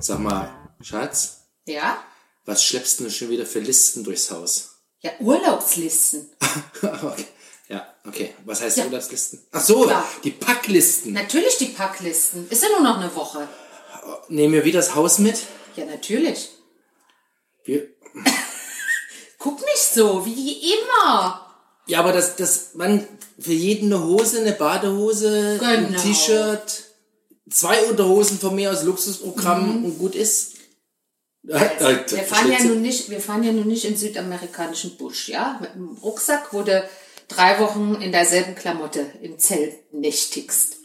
Sag mal, Schatz, Ja? was schleppst du schon wieder für Listen durchs Haus? Ja, Urlaubslisten. okay. Ja, okay. Was heißt Ja. Urlaubslisten? Ach so, Ja. die Packlisten. Natürlich die Packlisten. Ist ja nur noch eine Woche. Nehmen wir wieder das Haus mit? Ja, natürlich. Wir, Guck nicht so, wie immer. ja, aber das, das, man, für jeden eine Hose, eine Badehose, ein Genau. T-Shirt, zwei Unterhosen von mir aus Luxusprogramm und gut ist. Äh, Mhm. Wir fahren, ja nun nicht, wir fahren ja nun nicht in südamerikanischen Busch, ja? Mit dem Rucksack, wo du drei Wochen in derselben Klamotte im Zelt nächtigst.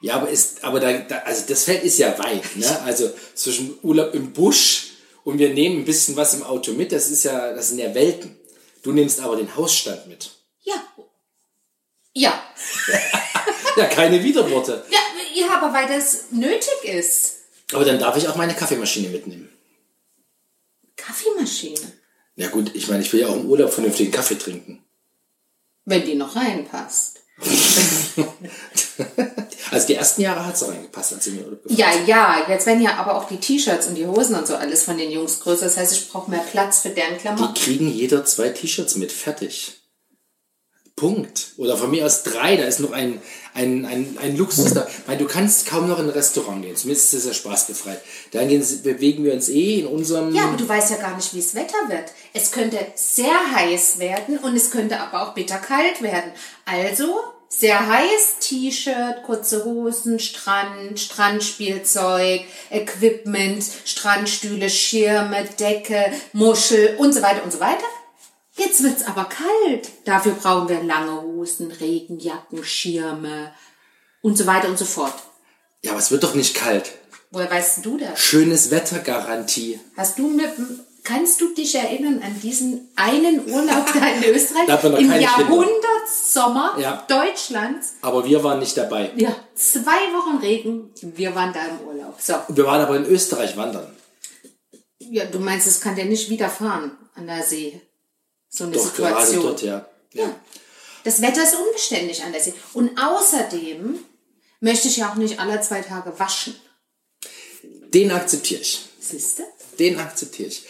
Ja, aber ist, aber da, da, also das Feld ist ja weit, ne? Also zwischen Urlaub im Busch und wir nehmen ein bisschen was im Auto mit, das ist ja, das sind ja Welten. Du nimmst aber den Hausstand mit. Ja. Ja. Ja, keine Widerworte. Ja, ja, aber weil das nötig ist. Aber dann darf ich auch meine Kaffeemaschine mitnehmen. Kaffeemaschine. Ja gut, ich meine, ich will ja auch im Urlaub vernünftigen Kaffee trinken. Wenn die noch reinpasst. Also die ersten Jahre hat es reingepasst, als ich mir Urlaub Ja, ja, jetzt werden ja aber auch die T-Shirts und die Hosen und so alles von den Jungs größer. Das heißt, ich brauche mehr Platz für deren Die Klamotten. kriegen jeder zwei T-Shirts mit, fertig. Punkt. Oder von mir aus drei, da ist noch ein, ein, ein, ein Luxus da. Meine, du kannst kaum noch in ein Restaurant gehen, zumindest ist es ja spaßbefreit. Dann gehen, bewegen wir uns eh in unserem... Ja, aber du weißt ja gar nicht, wie es Wetter wird. Es könnte sehr heiß werden und es könnte aber auch bitterkalt werden. Also sehr heiß, T-Shirt, kurze Hosen, Strand, Strandspielzeug, Equipment, Strandstühle, Schirme, Decke, Muschel und so weiter und so weiter. Jetzt wird's aber kalt. Dafür brauchen wir lange Hosen, Regenjacken, Schirme und so weiter und so fort. Ja, aber es wird doch nicht kalt. Woher weißt du das? Schönes Wettergarantie. Hast du mit, kannst du dich erinnern an diesen einen Urlaub da in Österreich? Da Im. Jahrhundertsommer Ja. Deutschlands. Aber wir waren nicht dabei. Ja, zwei Wochen Regen. Wir waren da im Urlaub. So. Wir waren aber in Österreich wandern. Ja, du meinst, es kann dir nicht widerfahren an der See. So eine Doch, gerade Situation. dort, ja. Ja. Das Wetter ist unbeständig an der See. Und außerdem möchte ich ja auch nicht alle zwei Tage waschen. Den akzeptiere ich. Siehst du? Den akzeptiere ich.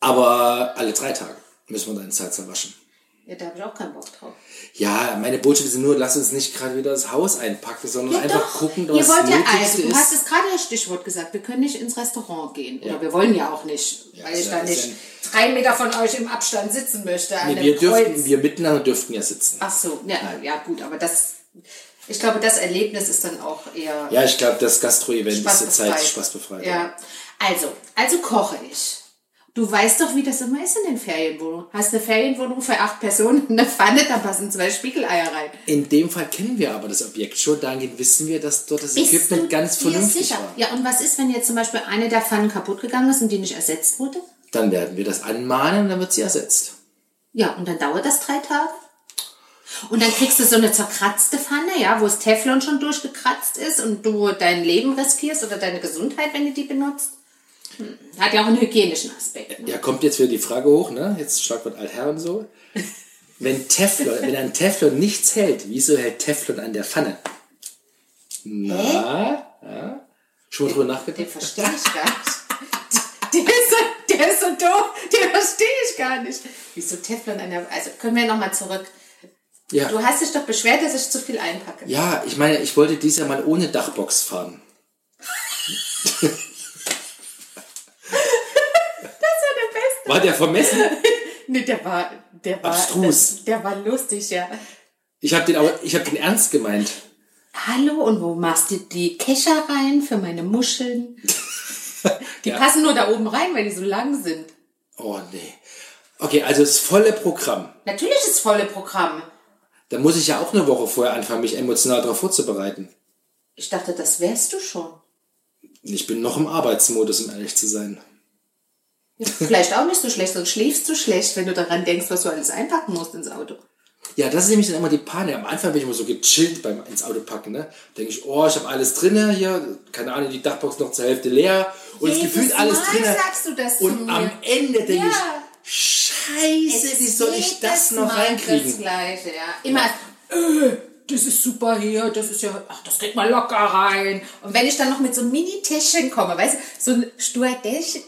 Aber alle drei Tage müssen wir dann Salsa waschen. Ja, da habe ich auch keinen Bock drauf. Ja, meine Botschaft ist nur, lass uns nicht gerade wieder das Haus einpacken, sondern Ja, einfach doch. gucken, Ihr was wollt das ja also, du hast es gerade das Stichwort gesagt, wir können nicht ins Restaurant gehen. Oder wir wollen ja auch nicht, weil ist ich ja- da nicht ja- drei Meter von euch im Abstand sitzen möchte. An Nee, dem wir, dürften, Kreuz. wir miteinander dürften ja sitzen. Ach so, ja, ja gut, aber das, ich glaube, das Erlebnis ist dann auch eher Ja, ich glaube, das Gastro-Event ist spaßbefreit. zurzeit spaßbefreit. Ja, also, also koche ich. Du weißt doch, wie das immer ist in den Ferienwohnungen. Hast eine Ferienwohnung für acht Personen, eine Pfanne, da passen zwei Spiegeleier rein. In dem Fall kennen wir aber das Objekt schon, dahingehend wissen wir, dass dort das Bist Equipment ganz vernünftig sicher? war. Ja, und was ist, wenn jetzt zum Beispiel eine der Pfannen kaputt gegangen ist und die nicht ersetzt wurde? Dann werden wir das anmahnen und dann wird sie ersetzt. Ja, und dann dauert das drei Tage. Und dann kriegst du so eine zerkratzte Pfanne, ja, wo das Teflon schon durchgekratzt ist und du dein Leben riskierst oder deine Gesundheit, wenn du die benutzt. Hat ja auch einen hygienischen Aspekt. Ne? Ja, kommt jetzt wieder die Frage hoch, ne? Jetzt Schlagwort Altherren so. Wenn Teflon, wenn an Teflon nichts hält, wieso hält Teflon an der Pfanne? Na, ja? Schon mal drüber nachgedacht? Den verstehe ich gar nicht. Der ist, so, der ist so doof, den verstehe ich gar nicht. Wieso Teflon an der... Also können wir nochmal zurück. Ja. Du hast dich doch beschwert, dass ich zu viel einpacke. Ja, ich meine, ich wollte dieses Jahr mal ohne Dachbox fahren. Das ist ja der Beste. War der vermessen? Nee, der war... Der war, Abstrus. Der, der war lustig, ja. Ich habe den, aber- ich hab den ernst gemeint. Hallo, und wo machst du die Kescher rein für meine Muscheln? Die Ja. passen nur da oben rein, weil die so lang sind. Oh nee. Okay, also das volle Programm. Natürlich ist volle Programm. Da muss ich ja auch eine Woche vorher anfangen, mich emotional darauf vorzubereiten. Ich dachte, das wärst du schon. Ich bin noch im Arbeitsmodus, um ehrlich zu sein. Ja, vielleicht auch nicht so schlecht, sonst schläfst du schlecht, wenn du daran denkst, was du alles einpacken musst ins Auto. Ja, das ist nämlich dann immer die Panik. Am Anfang bin ich immer so gechillt beim ins Auto packen. Ne? Denke ich, oh, ich habe alles drinne hier, keine Ahnung, die Dachbox noch zur Hälfte leer und es gefühlt alles drinne. sagst du das und am Ende denke Ja. ich, Scheiße, Es wie soll ich das noch Mal reinkriegen? Das Gleiche, ja. Immer, äh, das ist super hier, das ist ja, ach, das kriegt man locker rein. Und wenn ich dann noch mit so einem Mini-Täschchen komme, weißt du, so ein Stewardessen,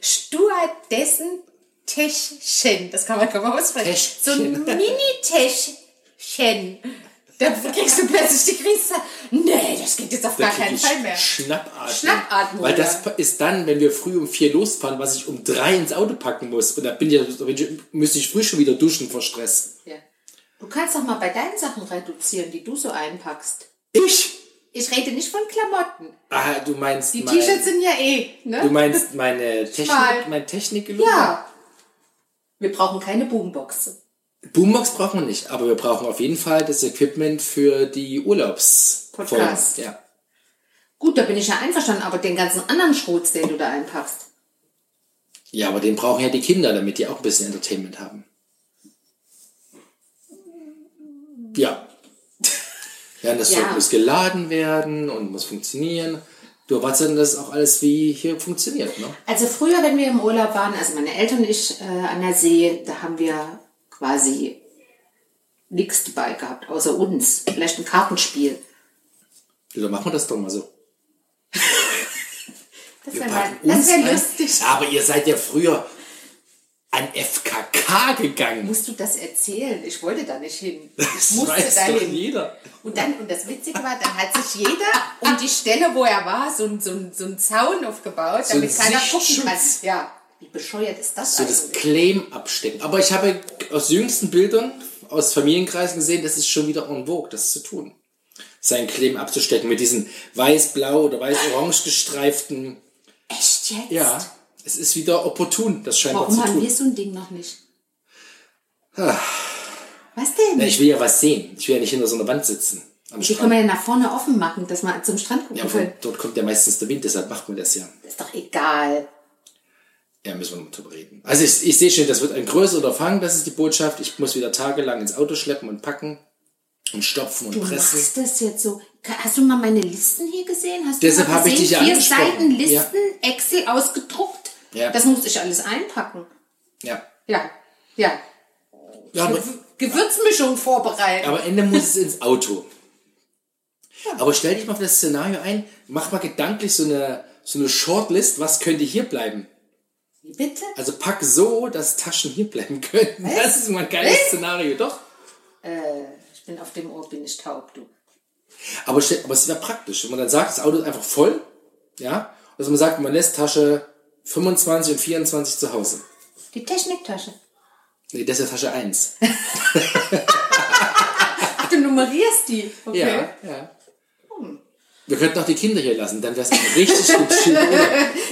Stewardessen-Täschchen, das kann man kaum aussprechen. So ein Täschchen. Mini-Täschchen. Da kriegst du plötzlich die Krise. Nee, das geht jetzt auf gar keinen Fall mehr. Schnappatmung. Schnappatmung, Weil das ist dann, wenn wir früh um vier losfahren, was ich um drei ins Auto packen muss. Und da bin ich, da bin ich müsste ich früh schon wieder duschen vor Stress. Ja. Du kannst doch mal bei deinen Sachen reduzieren, die du so einpackst. Ich? Ich rede nicht von Klamotten. Ah, du meinst Die mein, T-Shirts sind ja eh, ne? Du meinst meine. Technik, mein Technikgelände? Ja. Wir brauchen keine Boombox. Boombox brauchen wir nicht, aber wir brauchen auf jeden Fall das Equipment für die Urlaubs. Podcast. Ja. Gut, da bin ich ja einverstanden, aber den ganzen anderen Schrotz, den du da einpackst. ja, aber den brauchen ja die Kinder, damit die auch ein bisschen Entertainment haben. Ja. Ja, das Ja. Muss geladen werden und muss funktionieren. Du erwartest dann, dass auch alles wie hier funktioniert, ne? Also früher, wenn wir im Urlaub waren, also meine Eltern und ich äh, an der See, da haben wir quasi nichts dabei gehabt, außer uns. Vielleicht ein Kartenspiel. Ja, Dann machen wir das doch mal so. Das wäre wär, lustig. Aber ihr seid ja früher an FKK gegangen. Musst du das erzählen? Ich wollte da nicht hin. Ich Das musste weiß doch dahin. jeder. Und dann, und das Witzige war, dann hat sich jeder um die Stelle, wo er war, so, ein- so, ein- so einen Zaun aufgebaut, So damit keiner gucken kann. Ja, wie bescheuert ist das So das eigentlich? Claim abstecken. Aber ich habe aus jüngsten Bildern aus Familienkreisen gesehen, das ist schon wieder en vogue, das zu tun. Sein Claim abzustecken mit diesen weiß-blau oder weiß-orange gestreiften. Echt jetzt? Ja, es ist wieder opportun, das scheinbar Warum zu haben tun. wir so ein Ding noch nicht? Ah. Was denn? Na, ich will ja was sehen. Ich will ja nicht hinter so einer Wand sitzen. Am Die können wir ja nach vorne offen machen, dass wir zum Strand gucken Ja, von dort kommt ja meistens der Wind, deshalb macht man das ja. Das ist doch egal. Ja, müssen wir mal drüber reden. Also ich, ich sehe schon, das wird ein größeres Unterfangen, das ist die Botschaft. Ich muss wieder tagelang ins Auto schleppen und packen und stopfen und Du pressen. machst das jetzt so. Hast du mal meine Listen hier gesehen? Hast Deshalb du habe ich dich ja Vier angesprochen. Seiten Listen, Excel ausgedruckt. Ja. Das muss ich alles einpacken. Ja. Ja, ja. ja aber, Gewürzmischung vorbereiten. aber Ende muss es ins Auto. Aber stell dich mal auf das Szenario ein, mach mal gedanklich so eine, so eine Shortlist, was könnte hier bleiben. Bitte? Also pack so, dass Taschen hier bleiben können. Das ist mal ein geiles Szenario, doch. Äh, ich bin auf dem Ohr, bin ich taub, du. Aber, aber es wäre praktisch, wenn man dann sagt, das Auto ist einfach voll, ja, also man sagt, man lässt Tasche 25 und 24 zu Hause. Die Techniktasche. Nee, das ist ja Tasche 1. Ach, du nummerierst die. Okay. Ja, ja. Wir könnten auch die Kinder hier lassen, dann wäre es ein richtig gechillt. Urlaub.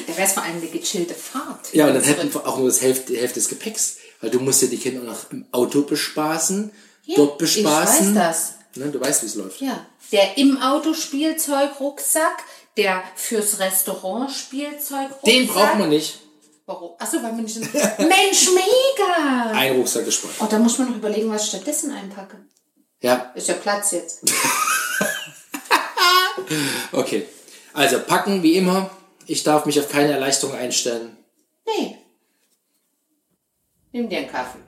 Da wäre es vor allem eine gechillte Fahrt. Ja, und dann hätten wir auch nur das Hälfte, die Hälfte des Gepäcks. Weil du musst ja die Kinder auch noch im Auto bespaßen, dort bespaßen. Ich weiß das. Ne, du weißt, wie es läuft. Ja. Der im Auto Spielzeugrucksack, der fürs Restaurant Spielzeugrucksack. Den braucht man nicht. Warum? Achso, weil man nicht. Mensch, mega! Ein Rucksack gespart. Oh, da muss man noch überlegen, was ich stattdessen einpacke. Ja, Ist ja Platz jetzt. okay. Also packen wie immer. Ich darf mich auf keine Erleichterung einstellen. Nee. Nimm dir einen Kaffee.